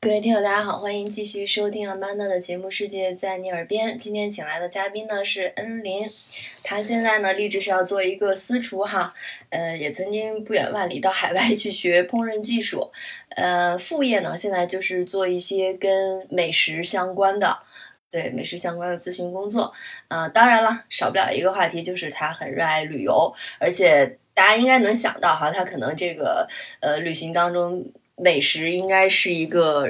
各位听友，大家好，欢迎继续收听阿曼达的节目《世界在你耳边》。今天请来的嘉宾呢是恩林，他现在呢立志是要做一个私厨哈，呃，也曾经不远万里到海外去学烹饪技术，呃，副业呢现在就是做一些跟美食相关的。对美食相关的咨询工作，呃，当然了，少不了一个话题就是他很热爱旅游，而且大家应该能想到哈，他可能这个呃旅行当中美食应该是一个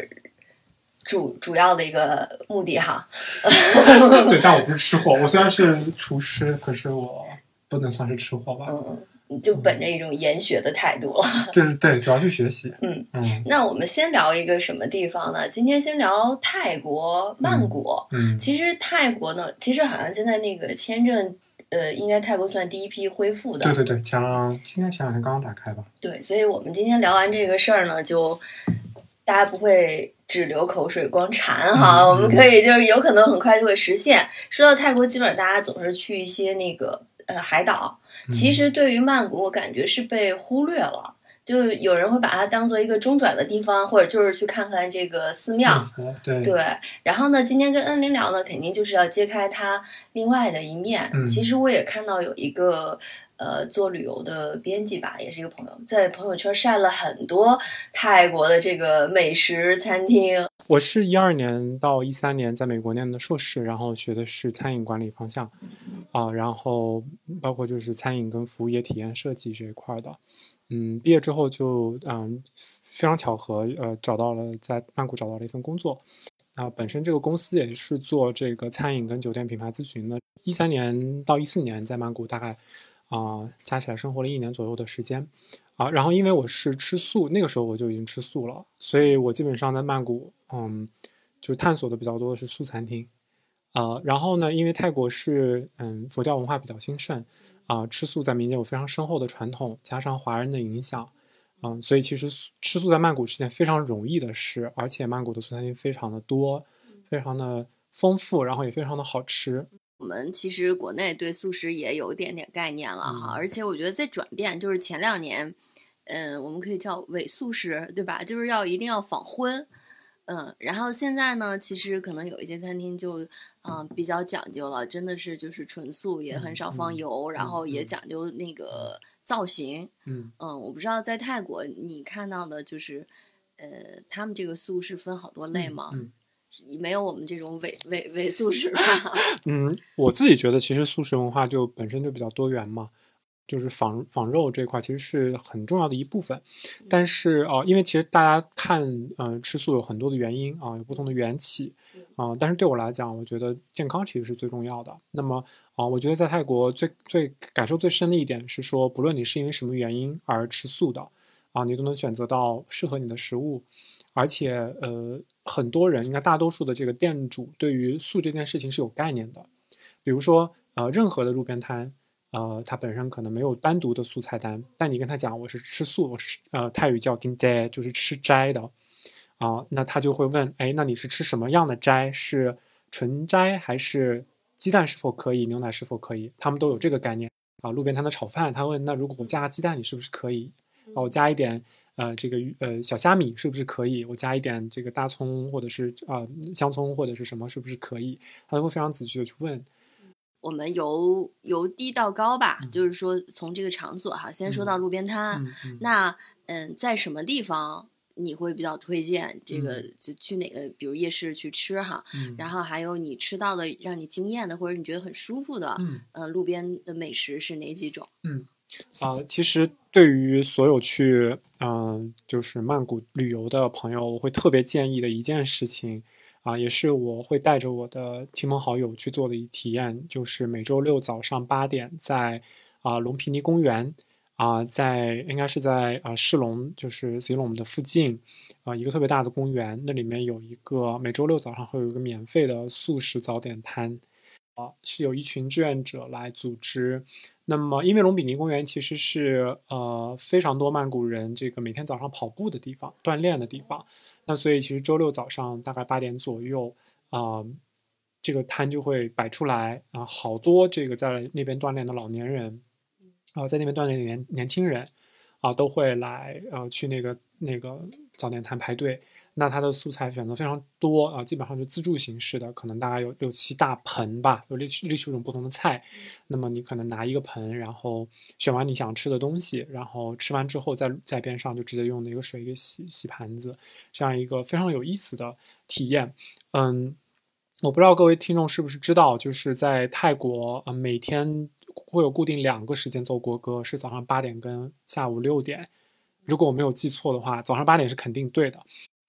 主主要的一个目的哈。对，但我不是吃货。我虽然是厨师，可是我不能算是吃货吧。嗯，就本着一种研学的态度了。这是对，主要去学习。嗯嗯那我们先聊一个什么地方呢？今天先聊泰国曼谷。嗯，其实泰国呢，其实好像现在那个签证，呃，应该泰国算第一批恢复的。对对对，前两今天前两天刚刚打开吧。对，所以我们今天聊完这个事儿呢，就大家不会只流口水光馋哈，嗯我们可以就是有可能很快就会实现。说到泰国，基本上大家总是去一些那个呃海岛，嗯其实对于曼谷，我感觉是被忽略了。就有人会把它当做一个中转的地方，或者就是去看看这个寺庙。对对，然后呢，今天跟恩林聊呢，肯定就是要揭开它另外的一面。嗯其实我也看到有一个呃做旅游的编辑吧，也是一个朋友，在朋友圈晒了很多泰国的这个美食餐厅。我是一二年到一三年在美国念的硕士，然后学的是餐饮管理方向，啊，然后包括就是餐饮跟服务业体验设计这一块儿的。嗯，毕业之后就嗯非常巧合，呃，找到了在曼谷找到了一份工作。啊，本身这个公司也是做这个餐饮跟酒店品牌咨询的。一三年到一四年在曼谷大概啊、加起来生活了一年左右的时间。啊，然后因为我是吃素，那个时候我就已经吃素了，所以我基本上在曼谷，嗯，就探索的比较多的是素餐厅。啊，然后呢，因为泰国是嗯佛教文化比较兴盛，啊，吃素在民间有非常深厚的传统，加上华人的影响，嗯，所以其实吃素在曼谷是件非常容易的事，而且曼谷的素餐厅非常的多，非常的丰富，然后也非常的好吃。我们其实国内对素食也有一点点概念了哈，而且我觉得在转变，就是前两年，嗯，我们可以叫伪素食，对吧？就是要一定要仿荤，嗯，然后现在呢，其实可能有一些餐厅就嗯比较讲究了，真的是就是纯素，也很少放嗯油，然后也嗯讲究那个造型，嗯嗯，我不知道在泰国你看到的就是，呃，他们这个素是分好多类吗？嗯没有我们这种伪伪伪素食吧？嗯，我自己觉得其实素食文化就本身就比较多元嘛，就是仿仿肉这块其实是很重要的一部分。但是啊、呃因为其实大家看呃吃素有很多的原因啊、有不同的缘起啊、但是对我来讲，我觉得健康其实是最重要的。那么啊、我觉得在泰国最最感受最深的一点是说，不论你是因为什么原因而吃素的啊、你都能选择到适合你的食物。而且，呃，很多人应该大多数的这个店主对于素这件事情是有概念的。比如说，呃，任何的路边摊，呃，他本身可能没有单独的素菜单，但你跟他讲我是吃素，我是呃泰语叫丁斋，就是吃斋的，啊、那他就会问，哎，那你是吃什么样的斋？是纯斋还是鸡蛋是否可以，牛奶是否可以？他们都有这个概念啊。路边摊的炒饭，他问，那如果我加鸡蛋，你是不是可以？啊，我加一点。呃，这个呃小虾米是不是可以？我加一点这个大葱或者是啊、呃香葱或者是什么是不是可以？他都会非常仔细的去问。我们由由低到高吧，就是说从这个场所哈，先说到路边摊。那嗯，在什么地方你会比较推荐这个？嗯就去哪个，比如夜市去吃哈。嗯然后还有你吃到的让你惊艳的，或者你觉得很舒服的，嗯呃，路边的美食是哪几种？嗯啊、其实对于所有去嗯、就是曼谷旅游的朋友，我会特别建议的一件事情啊、也是我会带着我的亲朋好友去做的一体验，就是每周六早上八点在啊、龙皮尼公园啊、在应该是在啊、市龙，就是吉隆的附近啊、一个特别大的公园，那里面有一个每周六早上会有一个免费的素食早点摊。是有一群志愿者来组织。那么，因为隆比尼公园其实是呃非常多曼谷人这个每天早上跑步的地方、锻炼的地方，那所以其实周六早上大概八点左右啊、这个摊就会摆出来啊、好多这个在那边锻炼的老年人啊、在那边锻炼的年年轻人啊、都会来呃去那个那个早点摊排队。那它的素材选择非常多啊、基本上就自助形式的，可能大概有六七大盆吧，有六七六七种不同的菜。那么你可能拿一个盆，然后选完你想吃的东西，然后吃完之后在在边上就直接用那个水给洗洗盘子，这样一个非常有意思的体验。嗯，我不知道各位听众是不是知道，就是在泰国，呃，每天会有固定两个时间奏国歌，是早上八点跟下午六点。如果我没有记错的话，早上八点是肯定对的。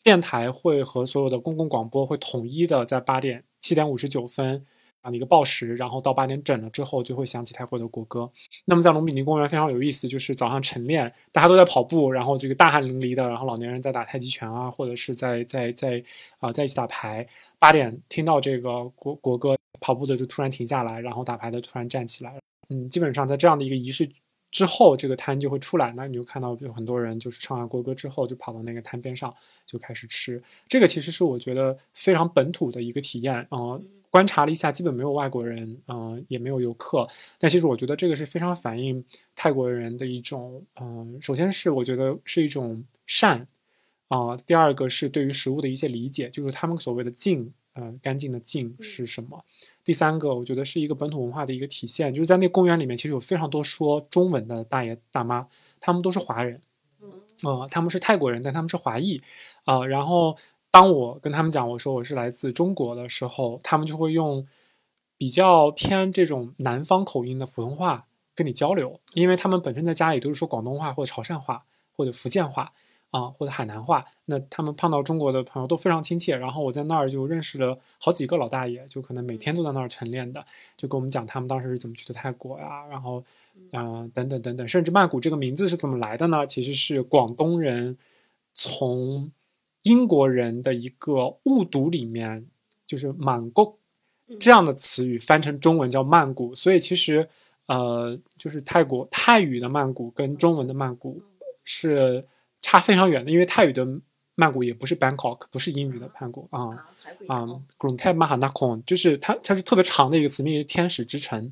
电台会和所有的公共广播会统一的在八点七点五十九分啊一个报时，然后到八点整了之后就会响起泰国的国歌。那么在隆比尼公园非常有意思，就是早上晨练，大家都在跑步，然后这个大汗淋漓的，然后老年人在打太极拳啊，或者是在在在啊、在一起打牌。八点听到这个国国歌，跑步的就突然停下来，然后打牌的突然站起来。嗯，基本上在这样的一个仪式之后，这个摊就会出来，那你就看到有很多人就是唱完国歌之后，就跑到那个摊边上就开始吃。这个其实是我觉得非常本土的一个体验啊、呃观察了一下，基本没有外国人，嗯、也没有游客。但其实我觉得这个是非常反映泰国人的一种，嗯、首先是我觉得是一种善啊、第二个是对于食物的一些理解，就是他们所谓的净，呃，干净的净是什么？第三个，我觉得是一个本土文化的一个体现，就是在那公园里面，其实有非常多说中文的大爷大妈，他们都是华人，呃，他们是泰国人，但他们是华裔，啊、然后当我跟他们讲我说我是来自中国的时候，他们就会用比较偏这种南方口音的普通话跟你交流，因为他们本身在家里都是说广东话或者潮汕话或者福建话啊、或者海南话，那他们碰到中国的朋友都非常亲切。然后我在那儿就认识了好几个老大爷，就可能每天都在那儿晨练的，就跟我们讲他们当时是怎么去的泰国呀，然后嗯、呃等等等等，甚至曼谷这个名字是怎么来的呢？其实是广东人从英国人的一个误读里面，就是满谷这样的词语翻成中文叫曼谷，所以其实呃，就是泰国泰语的曼谷跟中文的曼谷是差非常远的，因为泰语的曼谷也不是 Bangkok，不是英语的曼谷啊啊 g r u n t e Mahanakhon，就是它它是特别长的一个词，名为天使之城。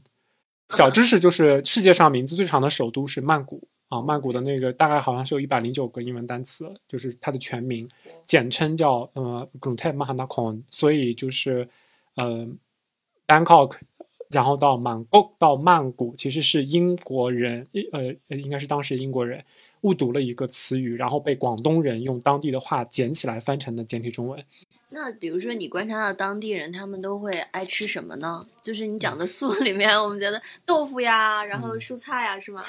小知识就是世界上名字最长的首都是曼谷啊，曼谷的那个大概好像是有一百零九个英文单词，就是它的全名，简称叫呃 g r u n t e Mahanakhon，所以就是呃 Bangkok，然后到曼谷到曼谷，其实是英国人呃呃应该是当时英国人误读了一个词语，然后被广东人用当地的话捡起来翻成的简体中文。那比如说你观察到当地人，他们都会爱吃什么呢？就是你讲的素 里面，我们觉得豆腐呀，然后蔬菜呀，是吗？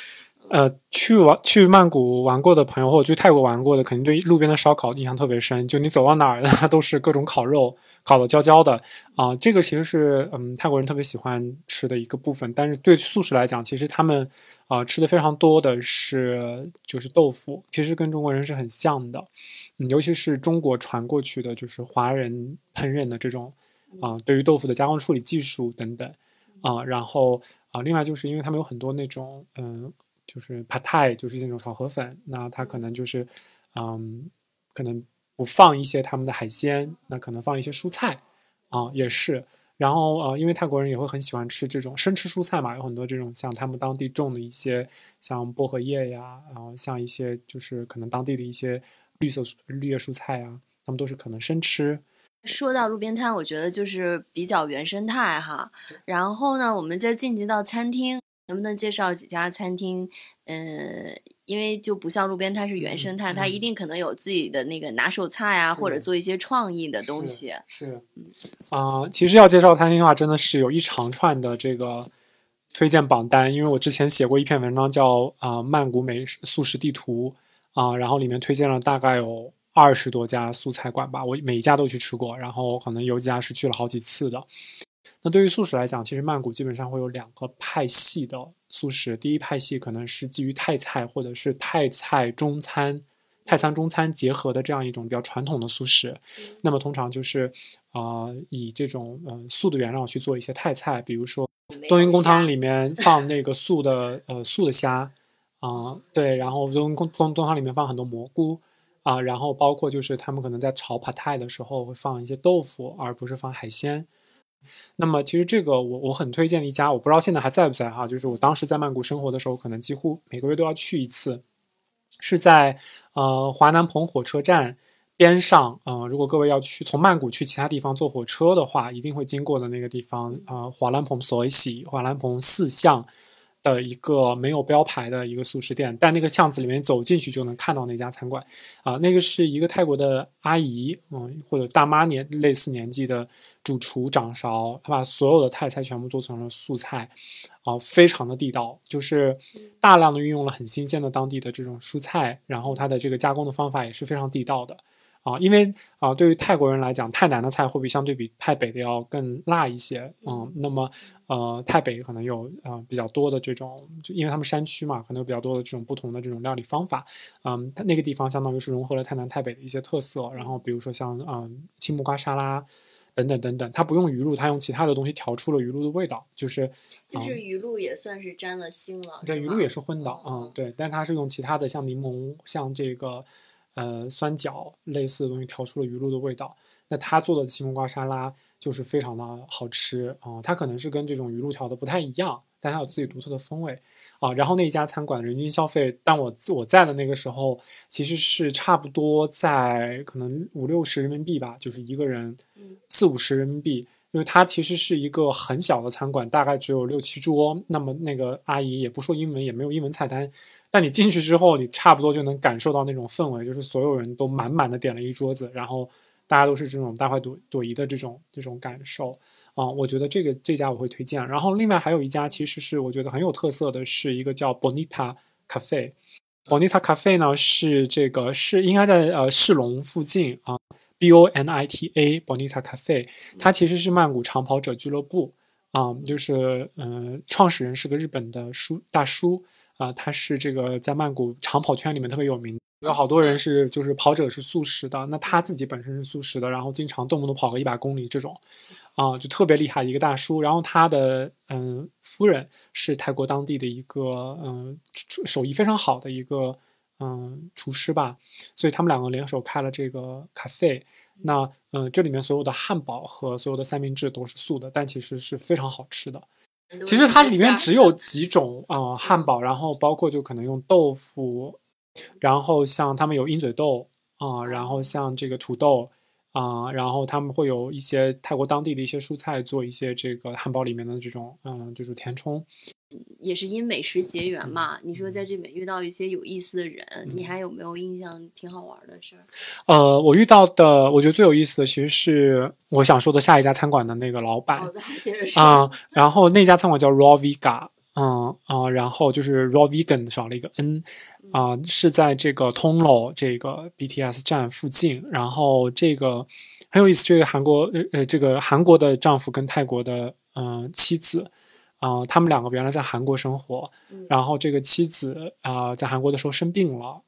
呃，去玩去曼谷玩过的朋友，或者去泰国玩过的，肯定对路边的烧烤印象特别深。就你走到哪儿，它 都是各种烤肉，烤的焦焦的啊、这个其实是嗯泰国人特别喜欢吃的一个部分。但是对素食来讲，其实他们啊、吃的非常多的是就是豆腐，其实跟中国人是很像的。嗯，尤其是中国传过去的，就是华人烹饪的这种啊、对于豆腐的加工处理技术等等啊、然后啊、另外就是因为他们有很多那种嗯。就是 p a t a i 就是那种炒河粉，那它可能就是，嗯，可能不放一些他们的海鲜，那可能放一些蔬菜，啊、也是。然后呃，因为泰国人也会很喜欢吃这种生吃蔬菜嘛，有很多这种像他们当地种的一些像薄荷叶呀，然后像一些就是可能当地的一些绿色绿叶蔬菜啊，他们都是可能生吃。说到路边摊，我觉得就是比较原生态哈。然后呢，我们再晋级到餐厅，能不能介绍几家餐厅？嗯，因为就不像路边摊是原生态，嗯它一定可能有自己的那个拿手菜啊，或者做一些创意的东西。是，啊、其实要介绍餐厅的话，真的是有一长串的这个推荐榜单，因为我之前写过一篇文章叫啊、曼谷美食素食地图啊、然后里面推荐了大概有二十多家素菜馆吧，我每一家都去吃过，然后可能有几家是去了好几次的。那对于素食来讲，其实曼谷基本上会有两个派系的素食。第一派系可能是基于泰菜或者是泰菜中餐泰餐中餐结合的这样一种比较传统的素食。那么通常就是啊、呃以这种呃素的原料去做一些泰菜，比如说冬阴功汤里面放那个素的呃素的虾啊、对，然后冬阴功冬冬汤里面放很多蘑菇。啊，然后包括就是他们可能在炒 pai 的时候会放一些豆腐，而不是放海鲜。那么其实这个我我很推荐一家，我不知道现在还在不在哈，就是我当时在曼谷生活的时候，可能几乎每个月都要去一次，是在呃华南鹏火车站边上，呃，如果各位要去从曼谷去其他地方坐火车的话，一定会经过的那个地方，呃，华南鹏所喜华南鹏四巷。的一个没有标牌的一个素食店，但那个巷子里面走进去就能看到那家餐馆，啊，那个是一个泰国的阿姨，嗯，或者大妈年类似年纪的主厨掌勺，她把所有的泰菜全部做成了素菜，啊，非常的地道，就是大量的运用了很新鲜的当地的这种蔬菜，然后它的这个加工的方法也是非常地道的。啊，因为啊，对于泰国人来讲，泰南的菜会比相对比泰北的要更辣一些，嗯，那么呃，泰北可能有啊比较多的这种，就因为他们山区嘛，可能有比较多的这种不同的这种料理方法，嗯，它那个地方相当于是融合了泰南、泰北的一些特色，然后比如说像嗯青木瓜沙拉等等等等，它不用鱼露，它用其他的东西调出了鱼露的味道，就是就是鱼露也算是沾了腥了，对，鱼露也是荤的，嗯，对，但它是用其他的像柠檬、像这个呃酸角类似的东西调出了鱼露的味道。那他做的西木瓜沙拉就是非常的好吃啊、它可能是跟这种鱼露调的不太一样，但它有自己独特的风味啊。然后那一家餐馆人均消费，当我我在的那个时候，其实是差不多在可能五六十人民币吧，就是一个人嗯四五十人民币。因为它其实是一个很小的餐馆，大概只有六七桌。那么那个阿姨也不说英文，也没有英文菜单，但你进去之后，你差不多就能感受到那种氛围，就是所有人都满满的点了一桌子，然后大家都是这种大快朵朵颐的这种这种感受啊、我觉得这个这家我会推荐。然后另外还有一家，其实是我觉得很有特色的，是一个叫 Bonita Cafe。Bonita Cafe 呢是这个是应该在呃世龙附近啊，B O N I T A Bonita Cafe，它其实是曼谷长跑者俱乐部啊、就是嗯、呃创始人是个日本的叔大叔啊、他是这个在曼谷长跑圈里面特别有名。有好多人是就是跑者是素食的，那他自己本身是素食的，然后经常动不动跑个一百公里这种，啊、就特别厉害一个大叔。然后他的嗯夫人是泰国当地的一个嗯厨手艺非常好的一个嗯厨师吧，所以他们两个联手开了这个咖啡。那嗯这里面所有的汉堡和所有的三明治都是素的，但其实是非常好吃的。其实它里面只有几种啊、呃汉堡，然后包括就可能用豆腐，然后像他们有鹰嘴豆啊、然后像这个土豆啊、然后他们会有一些泰国当地的一些蔬菜做一些这个汉堡里面的这种嗯这种填充。也是因美食结缘嘛。你说在这边遇到一些有意思的人，嗯你还有没有印象挺好玩的事儿？呃，我遇到的我觉得最有意思的其实是我想说的下一家餐馆的那个老板。啊、然后那家餐馆叫 Raw Vega，嗯啊、然后就是 Raw Vegan 少了一个 n，啊、是在这个通楼这个 BTS 站附近。然后这个很有意思，这个韩国呃呃，这个韩国的丈夫跟泰国的嗯、呃妻子。啊、他们两个原来在韩国生活，然后这个妻子啊、在韩国的时候生病了，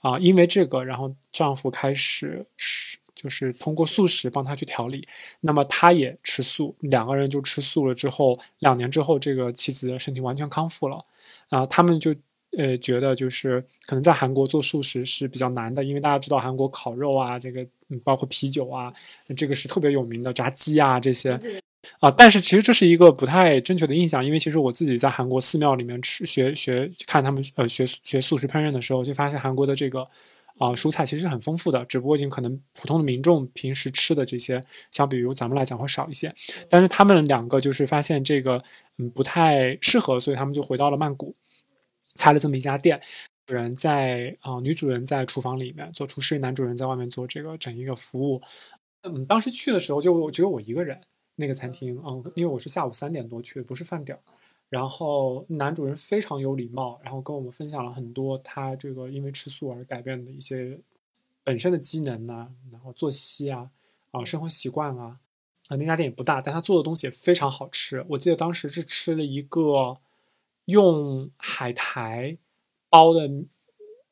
啊、因为这个，然后丈夫开始吃，就是通过素食帮他去调理，那么他也吃素，两个人就吃素了之后，两年之后，这个妻子的身体完全康复了，啊，他们就呃觉得就是可能在韩国做素食是比较难的，因为大家知道韩国烤肉啊，这个嗯包括啤酒啊，这个是特别有名的，炸鸡啊这些啊，但是其实这是一个不太正确的印象，因为其实我自己在韩国寺庙里面吃学学看他们呃学学素食烹饪的时候，就发现韩国的这个。啊、蔬菜其实很丰富的，只不过就可能普通的民众平时吃的这些，相比于咱们来讲会少一些。但是他们两个就是发现这个嗯不太适合，所以他们就回到了曼谷，开了这么一家店。主人在啊、女主人在厨房里面做厨师，男主人在外面做这个整一个服务。嗯，当时去的时候就只有我一个人，那个餐厅，嗯，因为我是下午三点多去的，不是饭点儿。然后男主人非常有礼貌，然后跟我们分享了很多他这个因为吃素而改变的一些本身的机能呐、然后作息啊，啊生活习惯啊，啊那家店也不大，但他做的东西也非常好吃。我记得当时是吃了一个用海苔包的，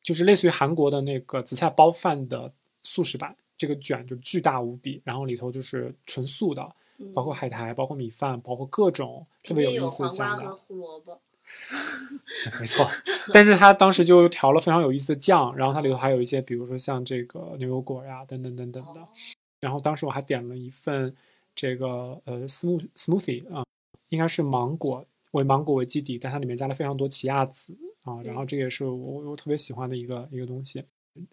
就是类似于韩国的那个紫菜包饭的素食版。这个卷就巨大无比，然后里头就是纯素的，包括海苔，包括米饭，包括各种特别有意思的酱和的。胡萝卜。没错，但是他当时就调了非常有意思的酱，然后它里头还有一些，比如说像这个牛油果呀，等等等等的。然后当时我还点了一份这个呃 smooth smoothie 啊，应该是芒果为芒果为基底，但它里面加了非常多奇亚籽啊，然后这也是我我特别喜欢的一个一个东西。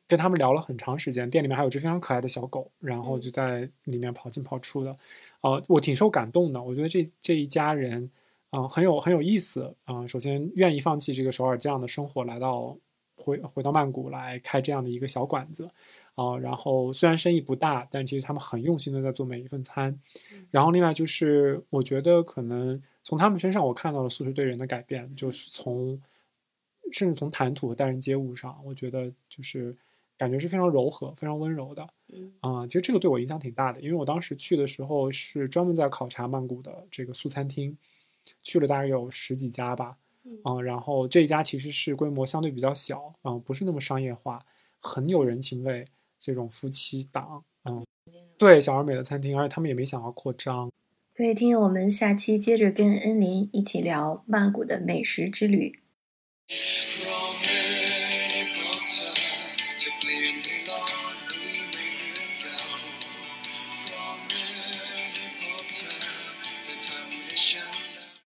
跟他们聊了很长时间，店里面还有只非常可爱的小狗，然后就在里面跑进跑出的，呃，我挺受感动的。我觉得这这一家人，嗯，很有很有意思，嗯，首先愿意放弃这个首尔这样的生活，来到回回到曼谷来开这样的一个小馆子，啊，然后虽然生意不大，但其实他们很用心的在做每一份餐。然后另外就是，我觉得可能从他们身上我看到了素食对人的改变，就是从。甚至从谈吐和待人接物上，我觉得就是感觉是非常柔和、非常温柔的。嗯啊，其实这个对我影响挺大的，因为我当时去的时候是专门在考察曼谷的这个素餐厅，去了大概有十几家吧。嗯，然后这一家其实是规模相对比较小，嗯，不是那么商业化，很有人情味，这种夫妻档，嗯，对小而美的餐厅，而且他们也没想要扩张。各位听友，我们下期接着跟恩林一起聊曼谷的美食之旅。you